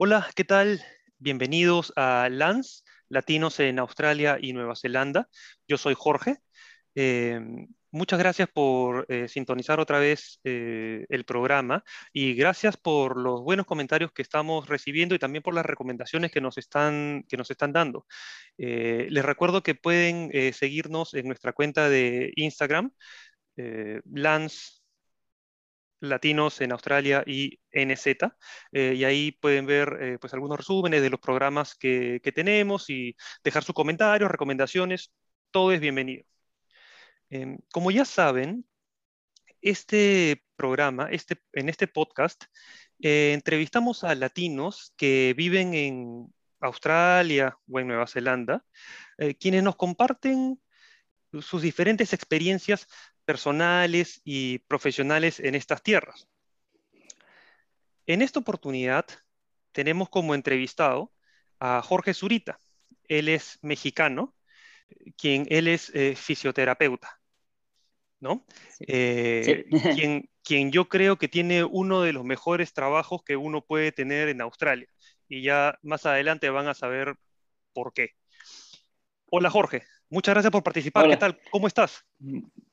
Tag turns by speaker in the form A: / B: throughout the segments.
A: Hola, ¿qué tal? Bienvenidos a LANS, Latinos en Australia y Nueva Zelanda. Yo soy Jorge. Eh, muchas gracias por eh, sintonizar otra vez eh, el programa y gracias por los buenos comentarios que estamos recibiendo y también por las recomendaciones que nos están, que nos están dando. les recuerdo que pueden seguirnos en nuestra cuenta de Instagram, LANS latinos en Australia y NZ, eh, y ahí pueden ver eh, pues algunos resúmenes de los programas que, tenemos y dejar sus comentarios, recomendaciones, todo es bienvenido. Em, como ya saben, este programa, este, en este podcast, eh, entrevistamos a latinos que viven en Australia o en Nueva Zelanda, quienes nos comparten sus diferentes experiencias personales y profesionales en estas tierras. En esta oportunidad tenemos como entrevistado a Jorge Zurita. Él es mexicano, quien él es eh, fisioterapeuta, ¿no? Eh, quien, quien yo creo que tiene uno de los mejores trabajos que uno puede tener en Australia. Y ya más adelante van a saber por qué. Hola Jorge, muchas gracias por participar. ¿Qué tal? ¿Cómo estás?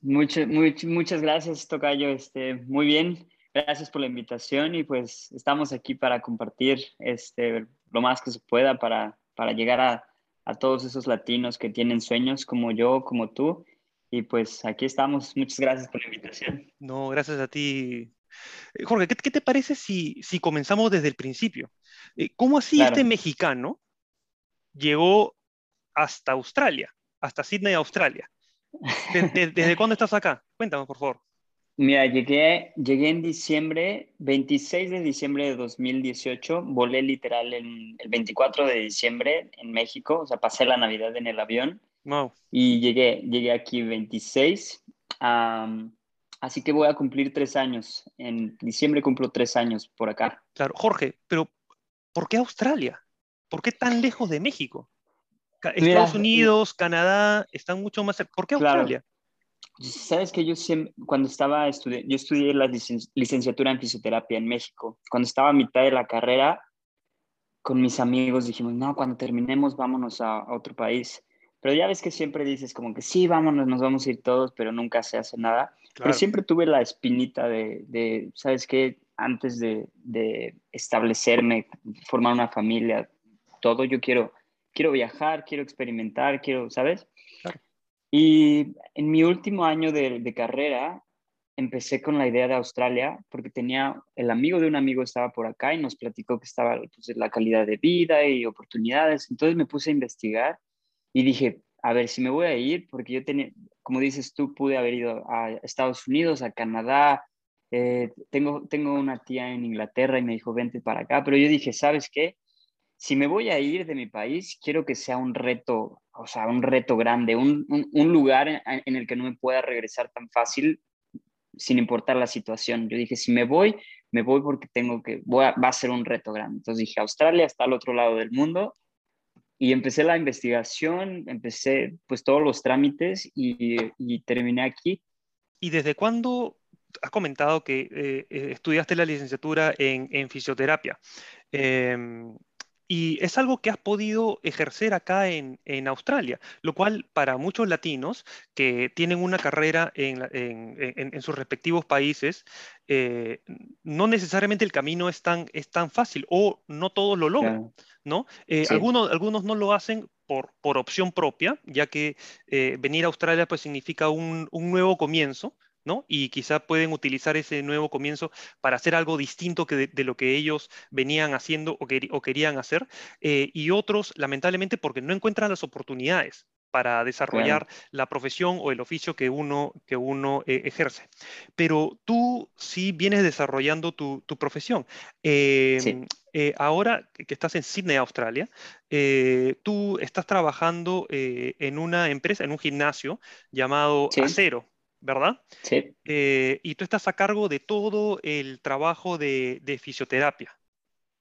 B: Muchas, muchas gracias, Tocayo. Este, muy bien. Gracias por la invitación y pues estamos aquí para compartir este, lo más que se pueda para, para llegar a, a todos esos latinos que tienen sueños como yo, como tú. Y pues aquí estamos. Muchas gracias por la invitación.
A: No, gracias a ti. Eh, Jorge, ¿qué, qué te parece si, si, comenzamos desde el principio? Eh, ¿Cómo así este mexicano llegó hasta Australia, hasta Sydney, Australia. ¿Desde, cuándo estás acá? Cuéntame, por favor.
B: Mira, llegué, llegué en diciembre, 26 de diciembre de 2018, volé literal en el 24 de diciembre en México, o sea, pasé la Navidad en el avión.
A: Wow.
B: Y llegué, llegué aquí 26, así que voy a cumplir tres años. En diciembre cumplo tres años por acá.
A: Claro, Jorge, pero ¿por qué Australia? ¿Por qué tan lejos de México? Estados Unidos, Canadá, están mucho más... ¿Por qué Australia?
B: Sabes que yo siempre, cuando estaba estudiando, yo estudié la licenciatura en fisioterapia en México. Cuando estaba a mitad de la carrera, con mis amigos dijimos, no, cuando terminemos vámonos a, otro país. Pero ya ves que siempre dices como que sí, vámonos, nos vamos a ir todos, pero nunca se hace nada. Pero siempre tuve la espinita de, de ¿sabes qué? Antes de, de establecerme, formar una familia, todo, yo quiero quiero viajar, quiero experimentar, quiero, ¿sabes? Y en mi último año de, carrera empecé con la idea de Australia porque tenía, el amigo de un amigo estaba por acá y nos platicó que estaba pues, la calidad de vida y oportunidades. Entonces me puse a investigar y dije, a ver si me voy a ir, porque yo tenía, como dices tú, pude haber ido a Estados Unidos, a Canadá, eh, tengo, tengo una tía en Inglaterra y me dijo, vente para acá, pero yo dije, ¿sabes qué? Si me voy a ir de mi país, quiero que sea un reto, o sea, un reto grande, un, un, lugar en, el que no me pueda regresar tan fácil sin importar la situación. Yo dije, si me voy, me voy porque tengo que, va a ser un reto grande. Entonces dije, Australia está al otro lado del mundo y empecé la investigación, empecé pues todos los trámites y, y terminé aquí.
A: ¿Y desde cuándo has comentado que eh, eh, estudiaste la licenciatura en, en fisioterapia? Eh, y es algo que has podido ejercer acá en, Australia, lo cual para muchos latinos que tienen una carrera en, sus respectivos países, eh, no necesariamente el camino es tan, es tan fácil o no todos lo logran, ¿no? Eh, algunos, algunos no lo hacen por, por opción propia, ya que eh, venir a Australia pues significa un, un nuevo comienzo, y quizá pueden utilizar ese nuevo comienzo para hacer algo distinto que de, lo que ellos venían haciendo o, querían hacer, eh, y otros, lamentablemente, porque no encuentran las oportunidades para desarrollar la profesión o el oficio que uno, que uno eh, ejerce. Pero tú sí vienes desarrollando tu, profesión. Em, eh, ahora que estás en Sydney, Australia, tú estás trabajando en una empresa, en un gimnasio llamado Acero. ¿Verdad?
B: Sí.
A: Eh, y tú estás a cargo de todo el trabajo de, fisioterapia.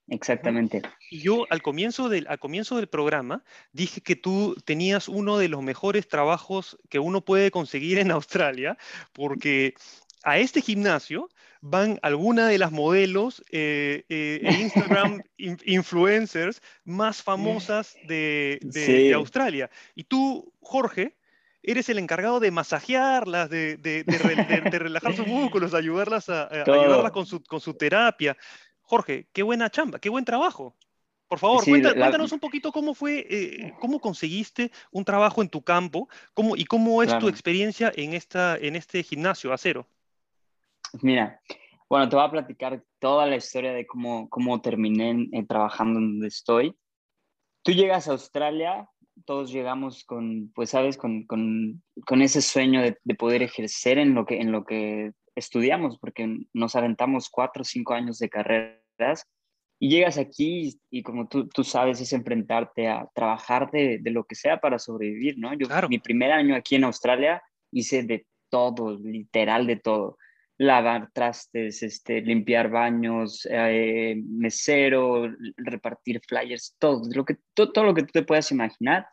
B: Exactamente.
A: Y yo al comienzo, del, al comienzo del programa dije que tú tenías uno de los mejores trabajos que uno puede conseguir en Australia, porque a este gimnasio van alguna de las modelos eh, eh, e Instagram influencers más famosas de, Australia. Y tú, Jorge, eres el encargado de masajearlas, de, relajar sus músculos, ayudarlas a, ayudarlas con su, con su terapia. Jorge, qué buena chamba, qué buen trabajo. Por favor, cuéntanos un poquito cómo fue, eh, cómo conseguiste un trabajo en tu campo cómo, y cómo es tu experiencia en, esta, en este gimnasio acero.
B: Mira, bueno, te voy a platicar toda la historia de cómo, cómo terminé trabajando donde estoy. Tú llegas a Australia, todos llegamos con, pues sabes, con, con, con ese sueño de, de, poder ejercer en lo, que, en lo que estudiamos, porque nos aventamos cuatro o cinco años de carreras y llegas aquí y, como tú, tú, sabes, es enfrentarte a trabajar de, de, lo que sea para sobrevivir, ¿no? Yo, mi primer año aquí en Australia hice de todo, literal de todo. Lavar trastes, este, limpiar baños, eh, mesero, repartir flyers, todo lo, que, todo, todo, lo que tú te puedas imaginar,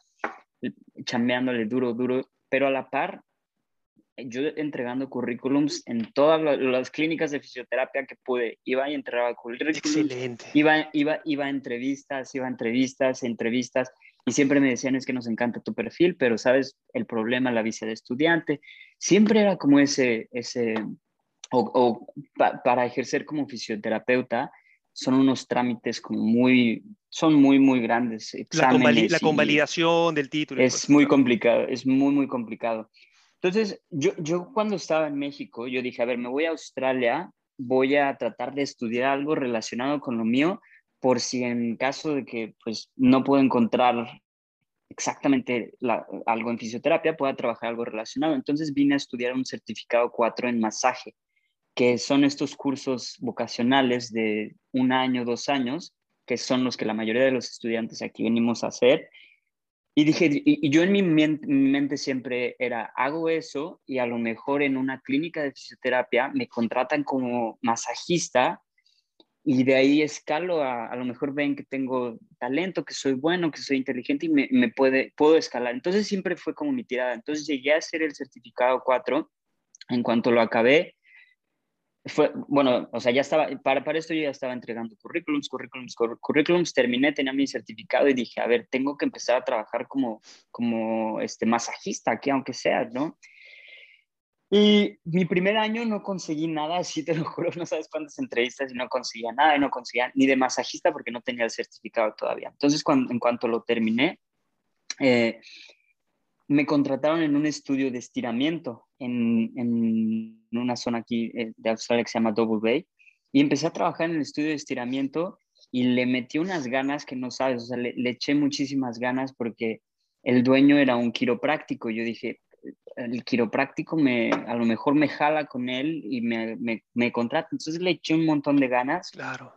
B: chambeándole duro, duro, pero a la par yo entregando currículums en todas las clínicas de fisioterapia que pude. Iba y entregaba currículums.
A: Excelente.
B: Iba, iba, iba a entrevistas, iba a entrevistas, entrevistas. Y siempre me decían, es que nos encanta tu perfil, pero sabes, el problema, la visa de estudiante. Siempre era como ese, ese o, para ejercer como fisioterapeuta, son unos trámites como muy, son muy, muy grandes.
A: La, la convalidación del título.
B: Es muy complicado, es muy, muy complicado. Entonces, yo, yo cuando estaba en México, yo dije, a ver, me voy a Australia, voy a tratar de estudiar algo relacionado con lo mío, por si en caso de que pues no puedo encontrar exactamente algo en fisioterapia, pueda trabajar algo relacionado. Entonces vine a estudiar un certificado 4 en masaje, que son estos cursos vocacionales de un año, dos años, que son los que la mayoría de los estudiantes aquí venimos a hacer y dije, y, yo en mi mente, siempre era, hago eso y a lo mejor en una clínica de fisioterapia me contratan como masajista y de ahí escalo a, a lo mejor ven que tengo talento, que soy bueno, que soy inteligente y me, me puede, puedo escalar. Entonces siempre fue como mi tirada. Entonces llegué a hacer el certificado 4. En cuanto lo acabé, fue, bueno, o sea, ya estaba, para, para esto yo ya estaba entregando currículums, currículums, currículums, terminé, tenía mi certificado y dije, a ver, tengo que empezar a trabajar como, como este, masajista aquí, aunque sea, ¿no? Y mi primer año no conseguí nada, así te lo juro, no sabes cuántas entrevistas y no conseguía nada, y no conseguía ni de masajista porque no tenía el certificado todavía. Entonces, cuando, en cuanto lo terminé, eh, me contrataron en un estudio de estiramiento en, en una zona aquí eh, de Australia que se llama Double Bay y empecé a trabajar en el estudio de estiramiento y le metí unas ganas que no sabes, o sea, le, eché muchísimas ganas porque el dueño era un quiropráctico. Yo dije, el quiropráctico me, a lo mejor me jala con él y me, me, me contrata. Entonces le eché un montón de ganas.
A: Claro.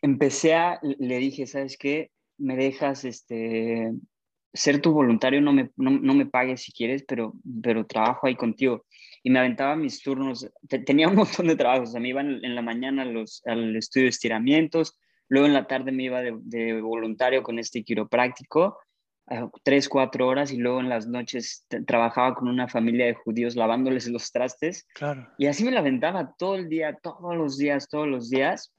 B: Empecé a, le dije, ¿sabes qué? Me dejas, este, ser tu voluntario, no me, no, no, me pagues si quieres, pero, pero trabajo ahí contigo. Y me aventaba mis turnos, tenía un montón de trabajos, o sea, me iba en, la mañana los, al estudio de estiramientos, luego en la tarde me iba de, voluntario con este quiropráctico, tres, cuatro horas, y luego en las noches trabajaba con una familia de judíos lavándoles los trastes.
A: Claro.
B: Y así me la aventaba todo el día, todos los días, todos los días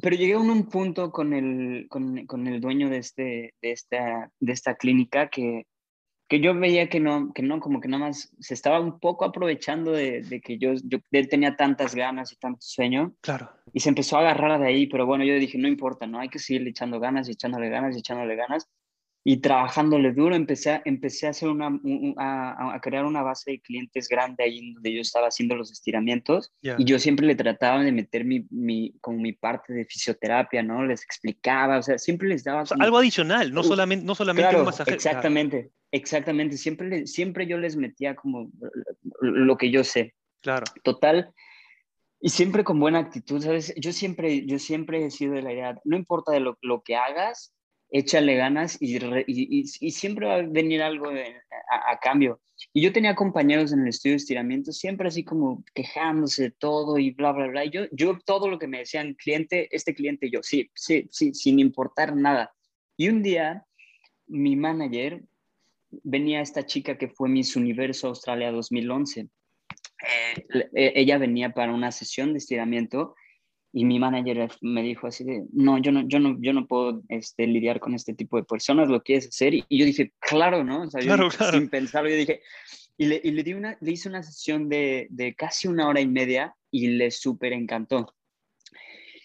B: pero llegué a un punto con el, con, con el dueño de, este, de, esta, de esta clínica que, que yo veía que no, que no, como que nada más se estaba un poco aprovechando de, de que yo, yo tenía tantas ganas y tanto sueño.
A: Claro.
B: Y se empezó a agarrar de ahí, pero bueno, yo dije, no importa, no hay que seguirle echando ganas y echándole ganas y echándole ganas y trabajándole duro empecé a, empecé a, hacer una, a, a, crear una base de clientes grande ahí donde yo estaba haciendo los estiramientos y yo siempre le trataba de meter mi, mi, como mi parte de fisioterapia, ¿no? Les explicaba, o sea, siempre les daba...
A: algo adicional, no solamente, no solamente un masaje.
B: Exactamente, exactamente, siempre, siempre yo les metía como lo que yo sé.
A: Claro.
B: Total. Y siempre con buena actitud, ¿sabes? Yo siempre, yo siempre he sido de la idea, no importa de lo, lo que hagas, échale ganas y, y, y, siempre va a venir algo a, cambio. Y yo tenía compañeros en el estudio de estiramiento siempre así como quejándose de todo y bla, bla, bla. Y yo, yo todo lo que me decían, cliente, este cliente, yo, sí, sí, sí, sin importar nada. Y un día, mi manager venía esta chica que fue Miss Universo Australia 2011. eh, e, ella venía para una sesión de estiramiento y mi manager me dijo así de, no, yo no, yo no, yo no puedo este, lidiar con este tipo de personas, ¿lo quieres hacer? Y, yo dije, claro, ¿no? O sea, yo sin pensarlo, yo dije, y le, y le, di una, le hice una sesión de, de casi una hora y media y le súper encantó.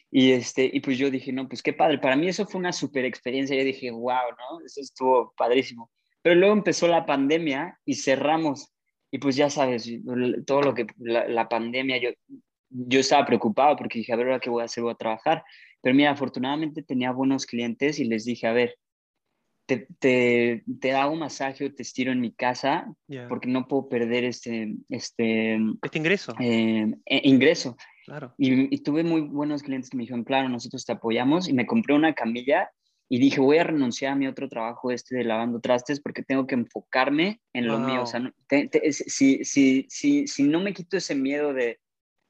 B: Y, este, y pues yo dije, no, pues qué padre. Para mí eso fue una super experiencia. Yo dije, wow, ¿no? Eso estuvo padrísimo. Pero luego empezó la pandemia y cerramos. Y pues ya sabes, todo lo que la, pandemia, yo, yo estaba preocupado porque dije, a ver, ¿ahora qué voy a hacer? Voy a trabajar. Pero mira, afortunadamente tenía buenos clientes y les dije, a ver, te, te, te hago un masaje o te estiro en mi casa porque no puedo perder este, este,
A: este ingreso.
B: Eh, eh, ingreso.
A: Claro.
B: Y, y, tuve muy buenos clientes que me dijeron, claro, nosotros te apoyamos y me compré una camilla y dije, voy a renunciar a mi otro trabajo este de lavando trastes porque tengo que enfocarme en lo mío. O sea, si, si, si, si no me quito ese miedo de,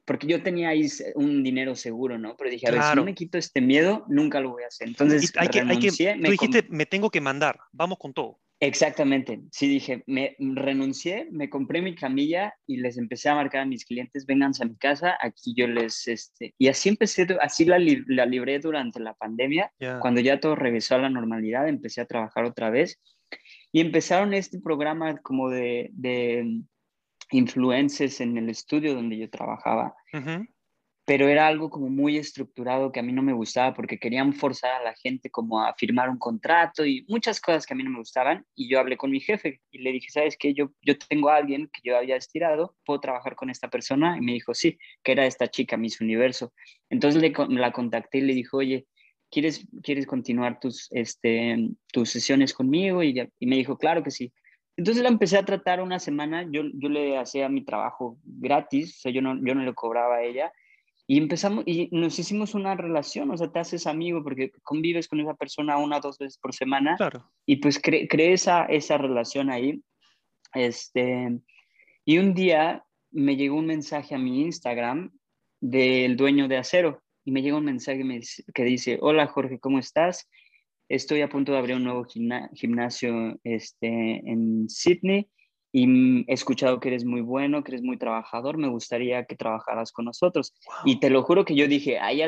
B: porque yo tenía ahí un dinero seguro, ¿no? Pero dije, a ver, si no me quito este miedo, nunca lo voy a hacer. Entonces,
A: hay que, renuncié. tú dijiste, me tengo que mandar, vamos con todo.
B: Exactamente, sí dije, me renuncié, me compré mi camilla y les empecé a marcar a mis clientes, vénganse a mi casa, aquí yo les, este, y así empecé, así la, la libré durante la pandemia, cuando ya todo regresó a la normalidad, empecé a trabajar otra vez y empezaron este programa como de, de influencers en el estudio donde yo trabajaba pero era algo como muy estructurado que a mí no me gustaba porque querían forzar a la gente como a firmar un contrato y muchas cosas que a mí no me gustaban y yo hablé con mi jefe y le dije, ¿sabes qué? Yo, yo tengo a alguien que yo había estirado, ¿puedo trabajar con esta persona? Y me dijo, sí, que era esta chica, Miss Universo. Entonces le, la contacté y le dije, oye, ¿quieres, ¿quieres continuar tus, este, tus sesiones conmigo? Y, y me dijo, claro que sí. Entonces la empecé a tratar una semana, yo, yo le hacía mi trabajo gratis, o sea, yo no, yo no le cobraba a ella y empezamos, y nos hicimos una relación, o sea, te haces amigo porque convives con esa persona una o dos veces por semana.
A: Claro.
B: Y pues crees cre esa, esa relación ahí. Este, y un día me llegó un mensaje a mi Instagram del dueño de Acero. Y me llega un mensaje que dice, hola Jorge, ¿cómo estás? Estoy a punto de abrir un nuevo gimnasio este, en Sydney y he escuchado que eres muy bueno, que eres muy trabajador, me gustaría que trabajaras con nosotros. Y te lo juro que yo dije, Ay,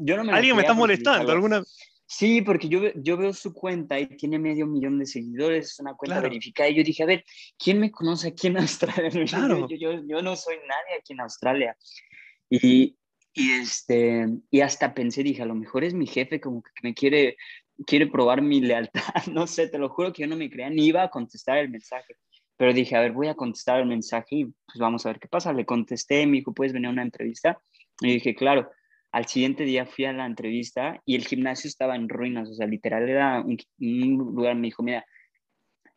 B: yo no me...
A: Alguien me está molestando, alguna...
B: Sí, porque yo, yo veo su cuenta y tiene medio millón de seguidores, es una cuenta verificada. Y yo dije, a ver, ¿quién me conoce aquí en Australia? Claro. Yo, yo, yo, no soy nadie aquí en Australia. Y, y, este, y hasta pensé, dije, a lo mejor es mi jefe como que me quiere, quiere probar mi lealtad. No sé, te lo juro que yo no me creía ni iba a contestar el mensaje. Pero dije, a ver, voy a contestar el mensaje y pues vamos a ver qué pasa. Le contesté, me dijo, ¿puedes venir a una entrevista? Y dije, claro. Al siguiente día fui a la entrevista y el gimnasio estaba en ruinas, o sea, literal era un, lugar, me dijo, mira,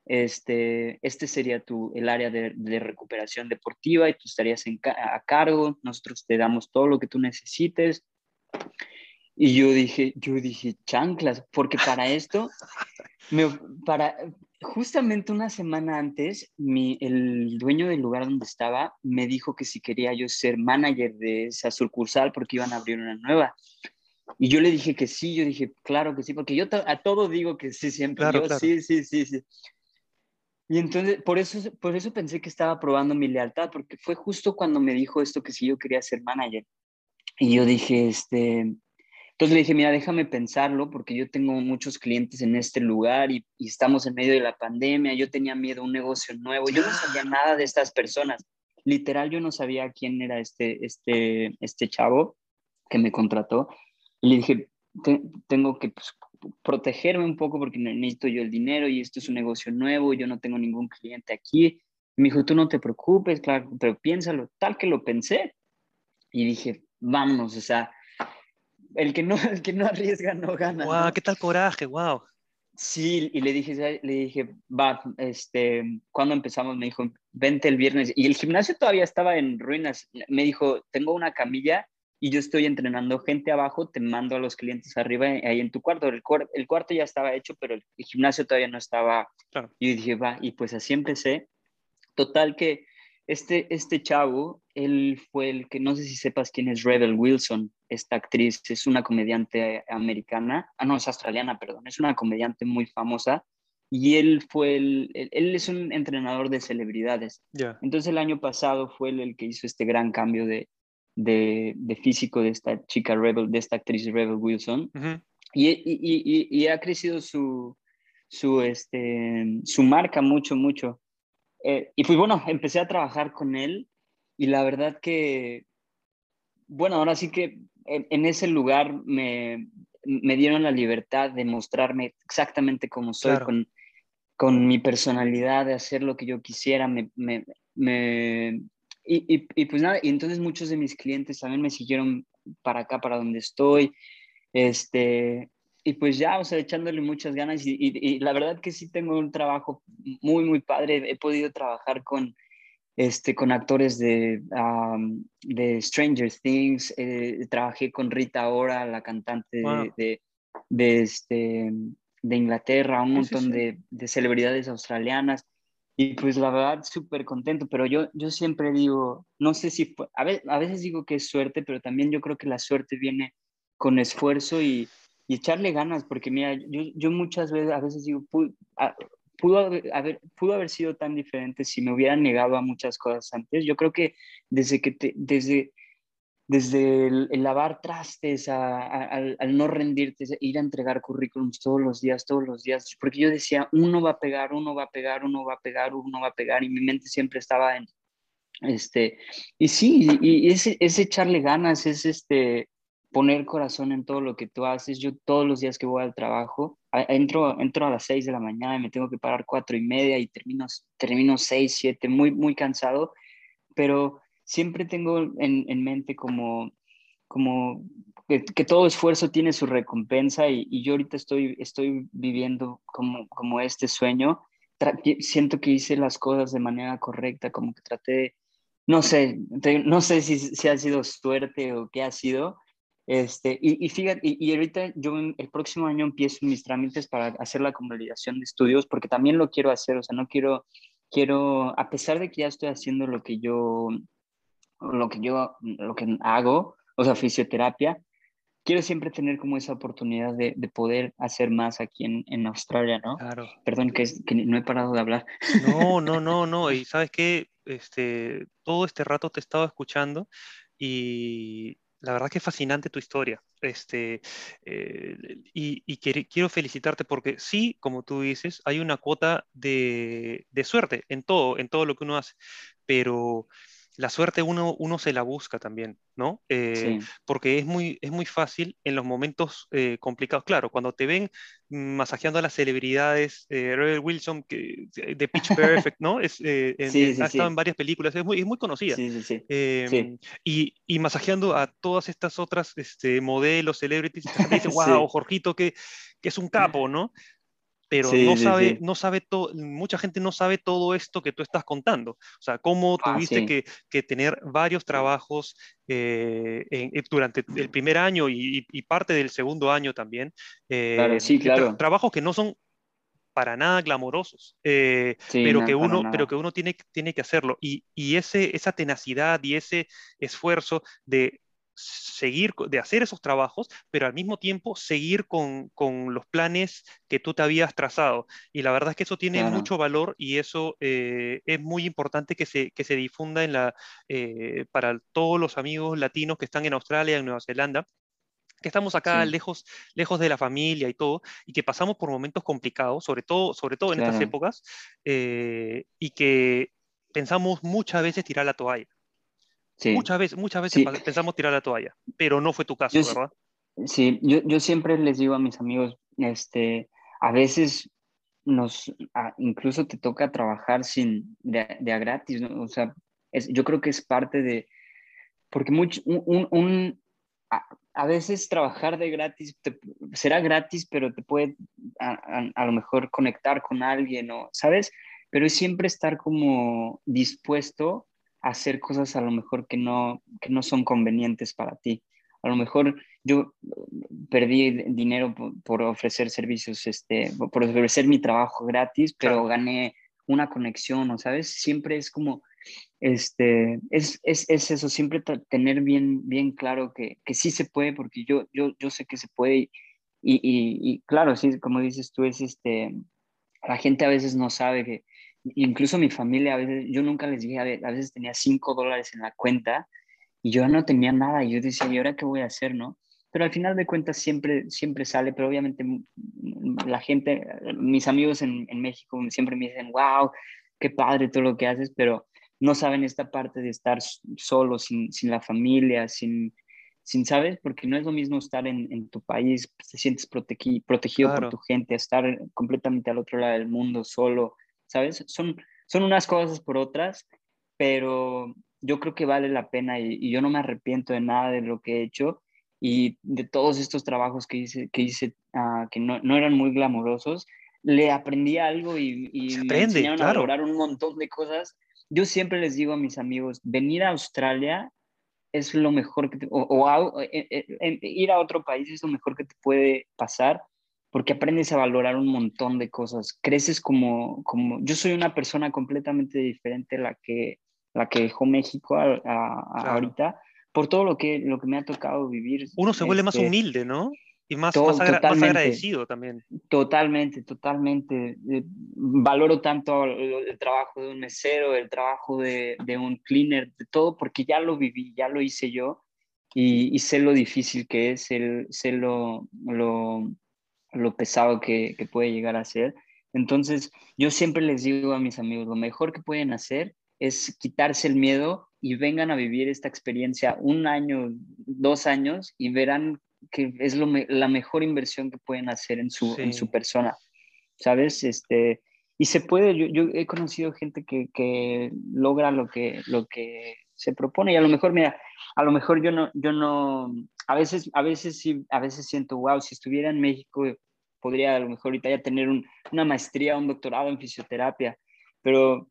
B: este, este sería tu, el área de, de recuperación deportiva y tú estarías en, a cargo, nosotros te damos todo lo que tú necesites. Y yo dije, yo dije, chanclas, porque para esto, me, para, justamente una semana antes, mi, el dueño del lugar donde estaba me dijo que si quería yo ser manager de esa sucursal porque iban a abrir una nueva. Y yo le dije que sí, yo dije, claro que sí, porque yo a todo digo que sí siempre.
A: Claro,
B: yo, Sí, sí, sí, sí. Y entonces, por eso, por eso pensé que estaba probando mi lealtad, porque fue justo cuando me dijo esto que sí yo quería ser manager. Y yo dije, este, entonces le dije, mira, déjame pensarlo porque yo tengo muchos clientes en este lugar y, estamos en medio de la pandemia, yo tenía miedo a un negocio nuevo, yo no sabía nada de estas personas. Literal, yo no sabía quién era este, este, este chavo que me contrató. Y le dije, tengo que pues, protegerme un poco porque necesito yo el dinero y esto es un negocio nuevo, yo no tengo ningún cliente aquí. me dijo, tú no te preocupes, claro, pero piénsalo, tal que lo pensé. Y dije, vámonos, o sea, el que no, el que no arriesga no gana.
A: ¡Wow! ¡Qué tal coraje! ¡Wow!
B: Sí, y le dije, le dije, va, este, cuando empezamos? Me dijo, vente el viernes. Y el gimnasio todavía estaba en ruinas. Me dijo, tengo una camilla y yo estoy entrenando gente abajo, te mando a los clientes arriba, ahí en tu cuarto. El, el cuarto ya estaba hecho, pero el, gimnasio todavía no estaba. Y dije, va, y pues así empecé. Total que este, este chavo, él fue el que, no sé si sepas quién es Rebel Wilson, esta actriz, es una comediante americana, ah, no, es australiana, perdón, es una comediante muy famosa y él fue el, él, es un entrenador de celebridades. Entonces el año pasado fue el, el, que hizo este gran cambio de, de, de, físico de esta chica Rebel, de esta actriz Rebel Wilson. y, y, y, y, ha crecido su, su, este, su marca mucho, mucho. Eh, y pues bueno, empecé a trabajar con él y la verdad que, bueno, ahora sí que en, ese lugar me, me, dieron la libertad de mostrarme exactamente como soy, con, con mi personalidad, de hacer lo que yo quisiera, me, me, me y, y, y, pues nada, y entonces muchos de mis clientes también me siguieron para acá, para donde estoy, este, y pues ya, o sea, echándole muchas ganas y, y, la verdad que sí tengo un trabajo muy, muy padre. He podido trabajar con, este, con actores de, de Stranger Things, eh, trabajé con Rita Ora, la cantante de, de, este, de Inglaterra, un montón De, de, celebridades australianas. Y pues la verdad, súper contento, pero yo, yo siempre digo, no sé si fue, a veces, a veces digo que es suerte, pero también yo creo que la suerte viene con esfuerzo y, y echarle ganas, porque mira, yo, yo muchas veces, a veces digo, pudo, haber, pudo haber sido tan diferente si me hubieran negado a muchas cosas antes. Yo creo que desde que te, desde, desde el, lavar trastes al, no rendirte, ir a entregar currículums todos los días, todos los días, porque yo decía, uno va a pegar, uno va a pegar, uno va a pegar, uno va a pegar, y mi mente siempre estaba en, este, y sí, y, y es echarle ganas, es este, poner corazón en todo lo que tú haces. Yo todos los días que voy al trabajo, entro, entro a las 6 de la mañana y me tengo que parar cuatro y media y termino, termino 6, 7, muy, muy cansado, pero siempre tengo en, en mente como, como que, todo esfuerzo tiene su recompensa y, y, yo ahorita estoy, estoy viviendo como, como este sueño. siento que hice las cosas de manera correcta, como que traté, no sé, no sé si, si ha sido suerte o qué ha sido, este, y, y fíjate, y, ahorita yo el próximo año empiezo mis trámites para hacer la convalidación de estudios, porque también lo quiero hacer, o sea, no quiero, quiero, a pesar de que ya estoy haciendo lo que yo, lo que yo, lo que hago, o sea, fisioterapia, quiero siempre tener como esa oportunidad de, de poder hacer más aquí en, en, Australia, ¿no?
A: Claro.
B: Perdón, que, que no he parado de hablar.
A: No, no, no, no, y sabes que este, todo este rato te estaba escuchando y la verdad que es fascinante tu historia. Este, eh, y, quiero felicitarte porque sí, como tú dices, hay una cuota de, de, suerte en todo, en todo lo que uno hace, pero la suerte uno, uno se la busca también, ¿no? Eh, porque es muy, es muy fácil en los momentos eh, complicados. Claro, cuando te ven masajeando a las celebridades, eh, Rebel Wilson que, de Pitch Perfect, ¿no? Es, ha estado en varias películas, es muy, es muy conocida. Em, y, y, masajeando a todas estas otras este, modelos, celebrities, te dice, wow, Jorgito, que, que es un capo, ¿no? Pero no, sabe, no sabe todo, mucha gente no sabe todo esto que tú estás contando. O sea, cómo ah, tuviste que, que, tener varios trabajos eh, eh, durante el primer año y, y, parte del segundo año también.
B: Eh, claro, sí, claro.
A: trabajos que no son para nada glamorosos, pero, que uno, pero que uno tiene, tiene que hacerlo. Y, y ese, esa tenacidad y ese esfuerzo de seguir, de hacer esos trabajos, pero al mismo tiempo seguir con, con, los planes que tú te habías trazado. Y la verdad es que eso tiene mucho valor y eso eh, es muy importante que se, que se difunda en la, eh, para todos los amigos latinos que están en Australia, en Nueva Zelanda que estamos acá lejos, lejos de la familia y todo, y que pasamos por momentos complicados, sobre todo, sobre todo en estas épocas, eh, y que pensamos muchas veces tirar la toalla. Muchas veces, muchas veces pensamos tirar la toalla, pero no fue tu caso, ¿verdad?
B: Sí, yo, yo, siempre les digo a mis amigos, este, a veces nos, incluso te toca trabajar sin, de, de a gratis, ¿no? O sea, es, yo creo que es parte de, porque mucho, un, un a, a, veces trabajar de gratis será gratis, pero te puede a, a, lo mejor conectar con alguien, ¿no? ¿Sabes? Pero es siempre estar como dispuesto hacer cosas a lo mejor que no, que no son convenientes para ti. A lo mejor yo perdí dinero por, ofrecer servicios, este, por ofrecer mi trabajo gratis, pero gané una conexión, ¿no sabes? Siempre es como, este, es, es, es eso, siempre tener bien, bien claro que, que, sí se puede, porque yo, yo, yo sé que se puede y, y, y, claro, sí, como dices tú, es este, la gente a veces no sabe que, incluso mi familia, a veces, yo nunca les dije, a veces tenía cinco dólares en la cuenta y yo no tenía nada. Y yo decía, ¿y ahora qué voy a hacer, no? Pero al final de cuentas siempre, siempre sale, pero obviamente la gente, mis amigos en, en México siempre me dicen, wow, qué padre todo lo que haces, pero no saben esta parte de estar solo, sin, sin la familia, sin, sin, ¿sabes? Porque no es lo mismo estar en, en tu país, te sientes protegido por tu gente, estar completamente al otro lado del mundo, solo, ¿sabes? Son, son unas cosas por otras, pero yo creo que vale la pena y, yo no me arrepiento de nada de lo que he hecho y de todos estos trabajos que hice, que, hice, uh, que no, no, eran muy glamurosos, le aprendí algo y, y me enseñaron a lograr un montón de cosas. Yo siempre les digo a mis amigos, venir a Australia es lo mejor que te, o, o eh, eh, ir a otro país es lo mejor que te puede pasar porque aprendes a valorar un montón de cosas. Creces como, como yo soy una persona completamente diferente a la que la que dejó México a, ahorita, por todo lo que, lo que me ha tocado vivir.
A: Uno se vuelve más este, humilde, ¿no? Y más, más, agradecido también.
B: Totalmente, totalmente. Eh, valoro tanto el, trabajo de un mesero, el trabajo de, de, un cleaner, de todo, porque ya lo viví, ya lo hice yo y, y sé lo difícil que es, el, sé lo, lo, lo pesado que, que puede llegar a ser. Entonces, yo siempre les digo a mis amigos, lo mejor que pueden hacer es quitarse el miedo y vengan a vivir esta experiencia un año, dos años y verán que es lo la mejor inversión que pueden hacer en su, en su persona, ¿sabes? Este, y se puede, yo, yo he conocido gente que, que, logra lo que, lo que se propone y a lo mejor, mira, a lo mejor yo no, yo no, a veces, a veces sí, a veces siento, wow, si estuviera en México podría a lo mejor ahorita ya tener un, una maestría, un doctorado en fisioterapia, pero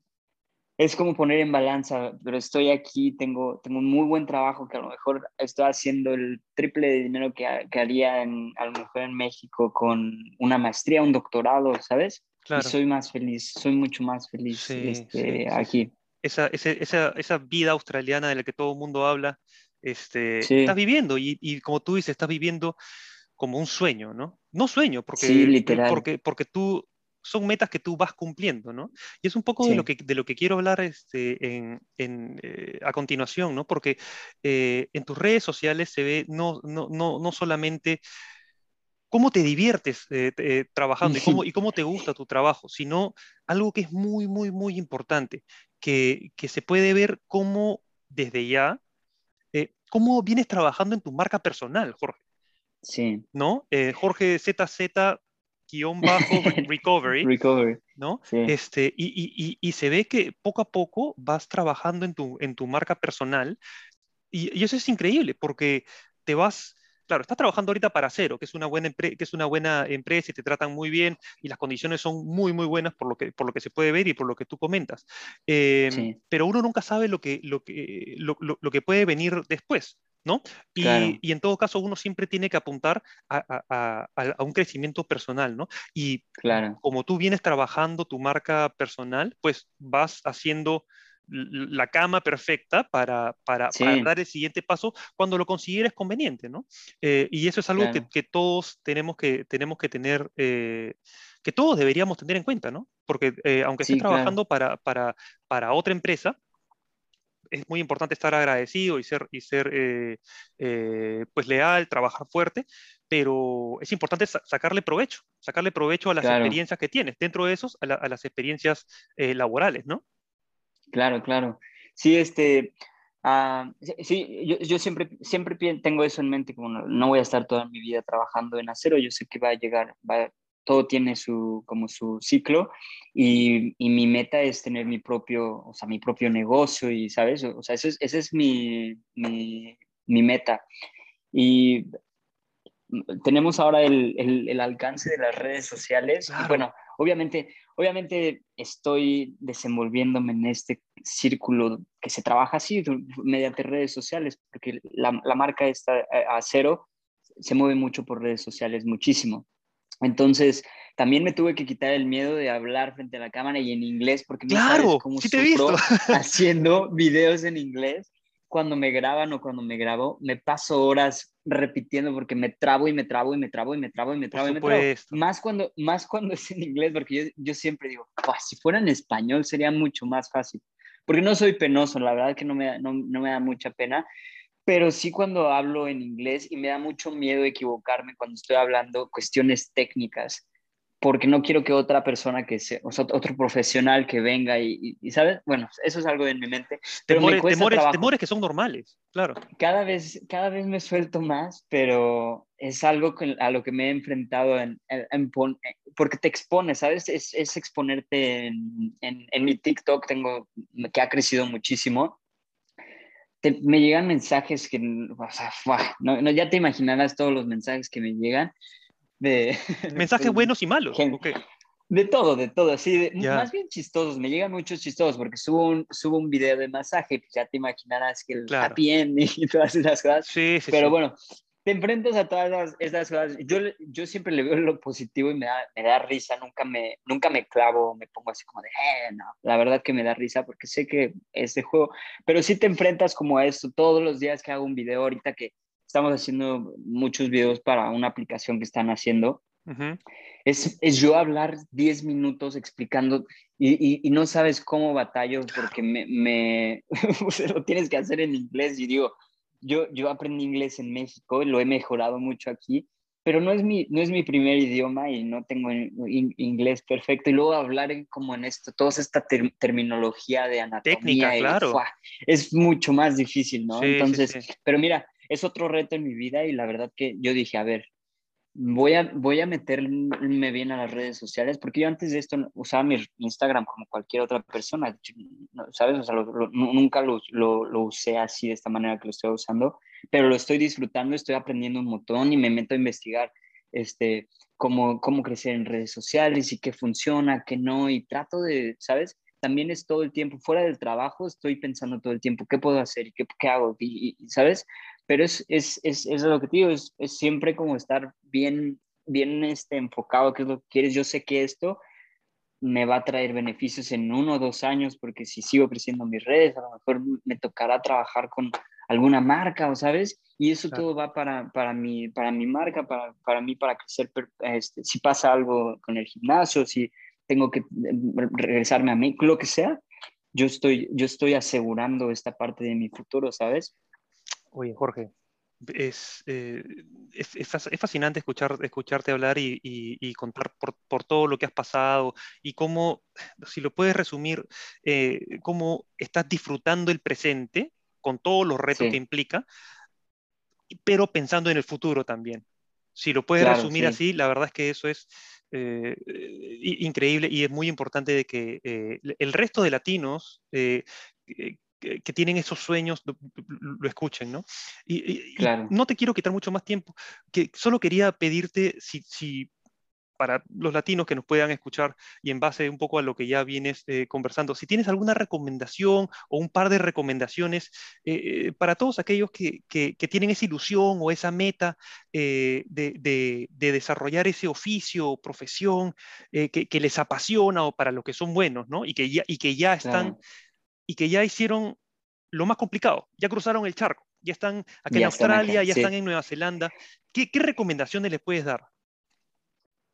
B: es como poner en balanza, pero estoy aquí, tengo, tengo un muy buen trabajo que a lo mejor estoy haciendo el triple de dinero que, que haría en, a lo mejor en México con una maestría, un doctorado, ¿sabes? Claro. Y soy más feliz, soy mucho más feliz este, aquí.
A: Esa, esa, esa, vida australiana de la que todo el mundo habla, este, estás viviendo y, y, como tú dices, estás viviendo como un sueño, ¿no? No sueño, porque, literal. porque, porque tú son metas que tú vas cumpliendo, ¿no? Y es un poco de, lo que, de lo que quiero hablar este, en, en, eh, a continuación, ¿no? Porque eh, en tus redes sociales se ve no, no, no, no solamente cómo te diviertes eh, trabajando y cómo, y cómo te gusta tu trabajo, sino algo que es muy, muy, muy importante, que, que se puede ver cómo desde ya, cómo vienes trabajando en tu marca personal, Jorge.
B: Sí.
A: ¿No? Jorge ZZ guion bajo recovery,
B: recovery.
A: ¿no? Este, y, y, y, se ve que poco a poco vas trabajando en tu, en tu marca personal y, y, eso es increíble porque te vas, claro, estás trabajando ahorita para Cero, que es una buena, que es una buena empresa y te tratan muy bien y las condiciones son muy, muy buenas por lo que, por lo que se puede ver y por lo que tú comentas. Em, pero uno nunca sabe lo que, lo, que, lo, lo que puede venir después. ¿no? Y, en todo caso uno siempre tiene que apuntar a, un crecimiento personal, ¿no? Y como tú vienes trabajando tu marca personal, pues vas haciendo la cama perfecta para, para, dar el siguiente paso cuando lo consideres conveniente, ¿no? Eh, y eso es algo que, todos tenemos que, tenemos que tener, eh, que todos deberíamos tener en cuenta, ¿no? Porque eh, aunque estés trabajando para, para, para otra empresa, es muy importante estar agradecido y ser, y ser eh, eh, pues leal, trabajar fuerte, pero es importante sacarle provecho, sacarle provecho a las experiencias que tienes, dentro de esos, a, las experiencias eh, laborales, ¿no?
B: Claro, claro. Sí, este, ah, sí, yo, yo, siempre, siempre tengo eso en mente, como no, voy a estar toda mi vida trabajando en acero, yo sé que va a llegar, va, todo tiene su, como su ciclo y, y, mi meta es tener mi propio, o sea, mi propio negocio y, ¿sabes? O sea, ese es, ese es mi, mi, mi, meta. Y tenemos ahora el, el, el, alcance de las redes sociales. Y bueno, obviamente, obviamente estoy desenvolviéndome en este círculo que se trabaja así mediante redes sociales, porque la, la marca está a cero se mueve mucho por redes sociales, muchísimo. Entonces, también me tuve que quitar el miedo de hablar frente a la cámara y en inglés, porque
A: claro,
B: cómo
A: sí te he visto.
B: haciendo videos en inglés. Cuando me graban o cuando me grabo, me paso horas repitiendo porque me trabo y me trabo y me trabo y me trabo y me trabo y me trabo. Más cuando, más cuando es en inglés, porque yo, yo siempre digo, si fuera en español sería mucho más fácil. Porque no soy penoso, la verdad que no me, no, no me da mucha pena, pero sí cuando hablo en inglés y me da mucho miedo equivocarme cuando estoy hablando cuestiones técnicas porque no quiero que otra persona que sea, o sea, otro profesional que venga y, y, ¿sabes? Bueno, eso es algo en mi mente.
A: Pero temores, me temores, temores, que son normales, claro.
B: Cada vez, cada vez me suelto más, pero es algo a lo que me he enfrentado en, en, porque te expones, ¿sabes? Es, es exponerte en, en, mi TikTok, tengo, que ha crecido muchísimo. me llegan mensajes que, o sea, no, no, ya te imaginarás todos los mensajes que me llegan de...
A: Mensajes buenos y malos.
B: De todo, de todo, sí, más bien chistosos, me llegan muchos chistosos porque subo un, subo un video de masaje, pues ya te imaginarás que el claro. happy y todas esas cosas.
A: Sí, sí,
B: Pero bueno, te enfrentas a todas esas cosas. Yo, yo siempre le veo lo positivo y me da, me da risa, nunca me, nunca me clavo, me pongo así como de, eh, no, la verdad que me da risa porque sé que es de juego, pero sí te enfrentas como a esto todos los días que hago un video, ahorita que estamos haciendo muchos videos para una aplicación que están haciendo. es, es, yo hablar 10 minutos explicando y, y, no sabes cómo batallo porque me, me lo tienes que hacer en inglés y digo, yo, yo aprendí inglés en México, lo he mejorado mucho aquí, pero no es mi, no es mi primer idioma y no tengo inglés perfecto. Y luego hablar como en esto, toda esta terminología de anatomía.
A: Técnica, claro.
B: es mucho más difícil, ¿no? Entonces, pero mira, es otro reto en mi vida y la verdad que yo dije, a ver, voy a, voy a meterme bien a las redes sociales, porque yo antes de esto usaba mi Instagram como cualquier otra persona, ¿sabes? O sea, nunca lo, lo, usé así de esta manera que lo estoy usando, pero lo estoy disfrutando, estoy aprendiendo un montón y me meto a investigar este, cómo, cómo crecer en redes sociales y qué funciona, qué no, y trato de, ¿sabes? También es todo el tiempo, fuera del trabajo, estoy pensando todo el tiempo, ¿qué puedo hacer y qué, qué hago? y, ¿sabes? Pero es, es, es, es lo que te digo, es, es, siempre como estar bien, bien este, enfocado, qué es lo que quieres. Yo sé que esto me va a traer beneficios en uno o dos años, porque si sigo creciendo mis redes, a lo mejor me tocará trabajar con alguna marca, ¿o sabes? Y eso todo va para, para, mi, para mi marca, para, para mí, para crecer. Este, si pasa algo con el gimnasio, si tengo que eh, regresarme a mí, lo que sea, yo estoy, yo estoy asegurando esta parte de mi futuro, ¿sabes?
A: Oye, Jorge, es, eh, es, es, fascinante escuchar, escucharte hablar y, y, contar por, por, todo lo que has pasado y cómo, si lo puedes resumir, eh, cómo estás disfrutando el presente con todos los retos que implica, pero pensando en el futuro también. Si lo puedes resumir así, la verdad es que eso es eh, increíble y es muy importante de que el resto de latinos que, tienen esos sueños lo, escuchen, ¿no? Y, no te quiero quitar mucho más tiempo, que solo quería pedirte si, si, para los latinos que nos puedan escuchar y en base un poco a lo que ya vienes eh, conversando, si tienes alguna recomendación o un par de recomendaciones eh, eh, para todos aquellos que, que, tienen esa ilusión o esa meta de, de, de, desarrollar ese oficio o profesión que, que, les apasiona o para lo que son buenos, ¿no? Y que ya, y que ya están y que ya hicieron lo más complicado, ya cruzaron el charco, ya están aquí en Australia, ya están en Nueva Zelanda. ¿Qué, recomendaciones les puedes dar?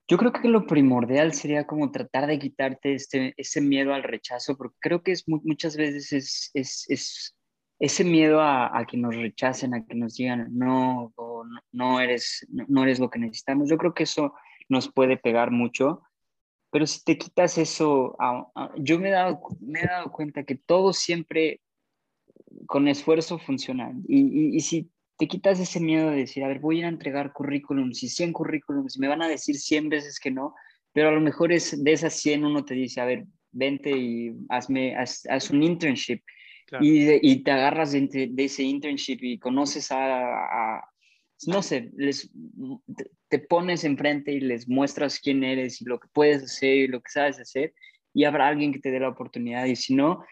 B: Yo creo que lo primordial sería como tratar de quitarte este, ese miedo al rechazo, porque creo que es muchas veces es, es, ese miedo a, que nos rechacen, a que nos digan no, no, eres, no, eres lo que necesitamos. Yo creo que eso nos puede pegar mucho pero si te quitas eso, yo me he, dado, me he dado cuenta que todo siempre con esfuerzo funciona. Y, y, si te quitas ese miedo de decir, a ver, voy a ir a entregar currículums y 100 currículums, y me van a decir 100 veces que no, pero a lo mejor es de esas 100 uno te dice, a ver, vente y hazme, haz, un internship. Y, y, te agarras de, de, ese internship y conoces a, no sé, les, te pones enfrente y les muestras quién eres y lo que puedes hacer y lo que sabes hacer y habrá alguien que te dé la oportunidad. Y si no,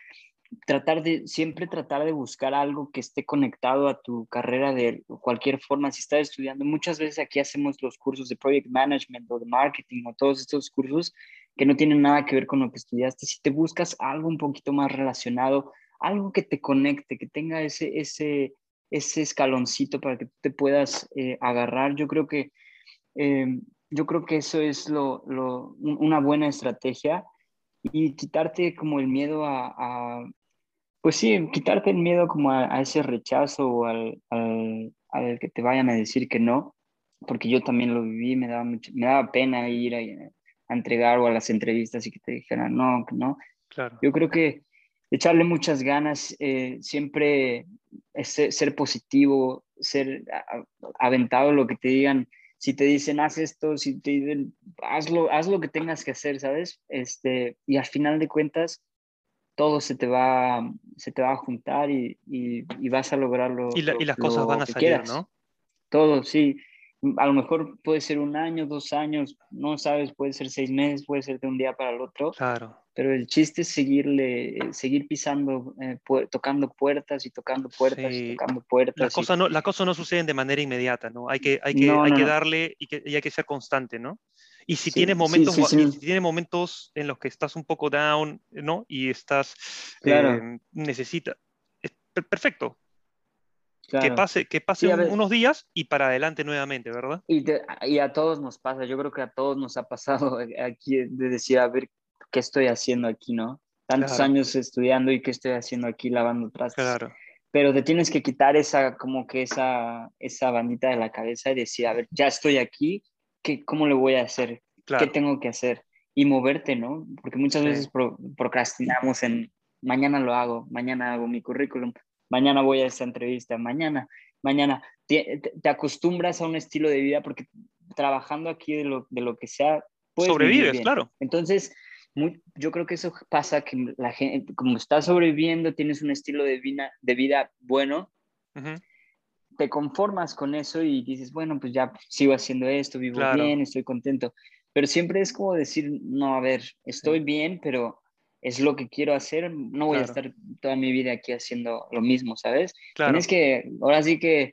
B: tratar de, siempre tratar de buscar algo que esté conectado a tu carrera de cualquier forma, si estás estudiando, muchas veces aquí hacemos los cursos de project management o de marketing o todos estos cursos que no tienen nada que ver con lo que estudiaste, si te buscas algo un poquito más relacionado algo que te conecte, que tenga ese, ese, ese escaloncito para que te puedas eh, agarrar. Yo creo que, eh, yo creo que eso es lo, lo, una buena estrategia y quitarte como el miedo a, pues sí, quitarte el miedo como a, ese rechazo o al, al, al, que te vayan a decir que no, porque yo también lo viví, me daba, mucho, me daba pena ir a, a entregar o a las entrevistas y que te dijeran no, que no.
A: Claro.
B: Yo creo que echarle muchas ganas, eh, siempre ser, positivo, ser aventado lo que te digan. Si te dicen haz esto, si te dicen hazlo, haz lo que tengas que hacer, ¿sabes? Este, y al final de cuentas, todo se te va, se te va a juntar y, y, vas a lograrlo.
A: Y, y las cosas van a salir, ¿no?
B: Todo, sí a lo mejor puede ser un año, dos años, no sabes, puede ser seis meses, puede ser de un día para el otro.
A: Claro.
B: Pero el chiste es seguirle, eh, seguir pisando, eh, tocando puertas y tocando puertas y tocando puertas.
A: Las cosas, no, las cosas no suceden de manera inmediata, ¿no? Hay que, hay que, hay que darle y, que, y hay que ser constante, ¿no? Y si tienes momentos, si tienes momentos en los que estás un poco down, ¿no? Y estás,
B: claro.
A: eh, necesita, perfecto, que pase, que pase unos días y para adelante nuevamente, ¿verdad?
B: Y, y, a todos nos pasa, yo creo que a todos nos ha pasado aquí de decir, a ver, ¿qué estoy haciendo aquí, no? Tantos años estudiando y ¿qué estoy haciendo aquí lavando trastes?
A: Claro.
B: Pero te tienes que quitar esa, como que esa, esa bandita de la cabeza y decir, a ver, ya estoy aquí, ¿qué, ¿cómo le voy a hacer? ¿Qué tengo que hacer? Y moverte, ¿no? Porque muchas veces procrastinamos en, mañana lo hago, mañana hago mi currículum, mañana voy a esa entrevista, mañana, mañana. Te, acostumbras a un estilo de vida porque trabajando aquí de lo, de lo que sea,
A: puedes sobrevives, claro.
B: Entonces, yo creo que eso pasa que la gente, como estás sobreviviendo, tienes un estilo de vida, de vida bueno, te conformas con eso y dices, bueno, pues ya sigo haciendo esto, vivo bien, estoy contento. Pero siempre es como decir, no, a ver, estoy bien, pero es lo que quiero hacer, no voy a estar toda mi vida aquí haciendo lo mismo, ¿sabes? Tienes que, ahora sí que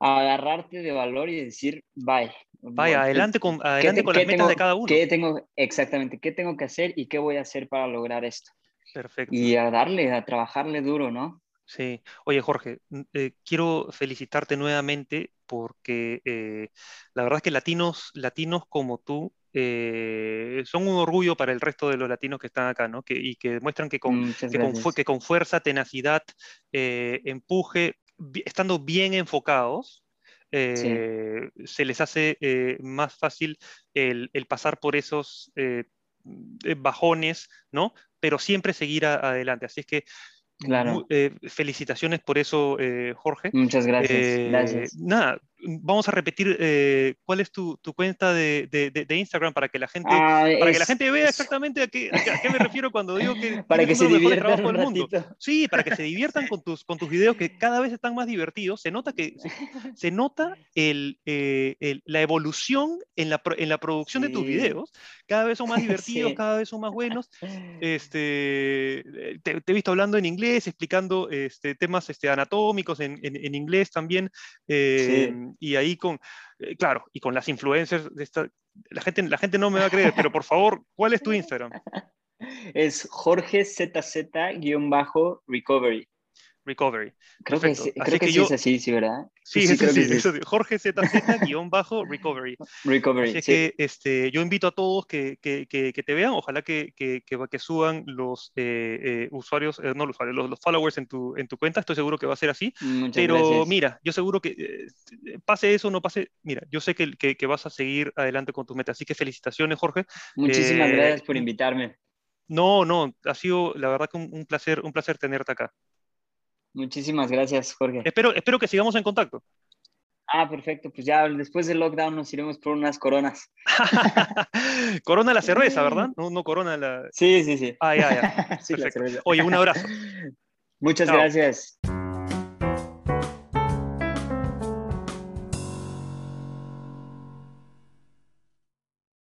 B: agarrarte de valor y decir, bye.
A: Vaya, adelante con, adelante con las metas de cada uno.
B: ¿qué tengo, exactamente, ¿qué tengo que hacer y qué voy a hacer para lograr esto?
A: Perfecto.
B: Y a darle, a trabajarle duro, ¿no?
A: Sí. Oye, Jorge, eh, quiero felicitarte nuevamente porque eh, la verdad es que latinos, latinos como tú eh, son un orgullo para el resto de los latinos que están acá, ¿no? Que, y que demuestran que con, que con, fuerza, tenacidad, eh, empuje, estando bien enfocados, eh, se les hace más fácil el, pasar por esos bajones, ¿no? Pero siempre seguir adelante. Así es que
B: Claro.
A: Eh, felicitaciones por eso, eh, Jorge.
B: Muchas gracias. Eh, gracias.
A: Nada, vamos a repetir cuál es tu, tu cuenta de, de, de, Instagram para que la gente,
B: ah,
A: para que la gente vea exactamente a qué, a qué, me refiero cuando digo que
B: para que se diviertan del mundo.
A: Sí, para que se diviertan con tus, con tus videos que cada vez están más divertidos. Se nota que se, se nota el, el, la evolución en la, en la producción de tus videos. Cada vez son más divertidos, cada vez son más buenos. Este, te, te he visto hablando en inglés explicando este, temas este, anatómicos en, en, inglés también, eh, y ahí con, eh, claro, y con las influencers de esta, la gente, la gente no me va a creer, pero por favor, ¿cuál es tu Instagram?
B: Es Jorge ZZ-recovery.
A: Recovery.
B: Creo que, sí, creo que, sí es así, sí, ¿verdad?
A: Sí, sí, sí, eso, Jorge ZZ-recovery.
B: Recovery.
A: Así que este, yo invito a todos que, que, te vean, ojalá que, que, suban los eh, eh, usuarios, eh, no los usuarios, los, los, followers en tu, en tu cuenta, estoy seguro que va a ser así.
B: Muchas
A: Pero
B: gracias.
A: mira, yo seguro que pase eso o no pase, mira, yo sé que, que, vas a seguir adelante con tus metas, así que felicitaciones, Jorge.
B: Muchísimas gracias por invitarme.
A: No, no, ha sido la verdad que un, un placer, un placer tenerte acá.
B: Muchísimas gracias, Jorge.
A: Espero, espero que sigamos en contacto.
B: Ah, perfecto. Pues ya después del lockdown nos iremos por unas coronas.
A: corona la cerveza, ¿verdad? No, no corona la.
B: Sí, sí, sí.
A: Ah, ya, ya. sí. Oye, un abrazo.
B: Muchas gracias.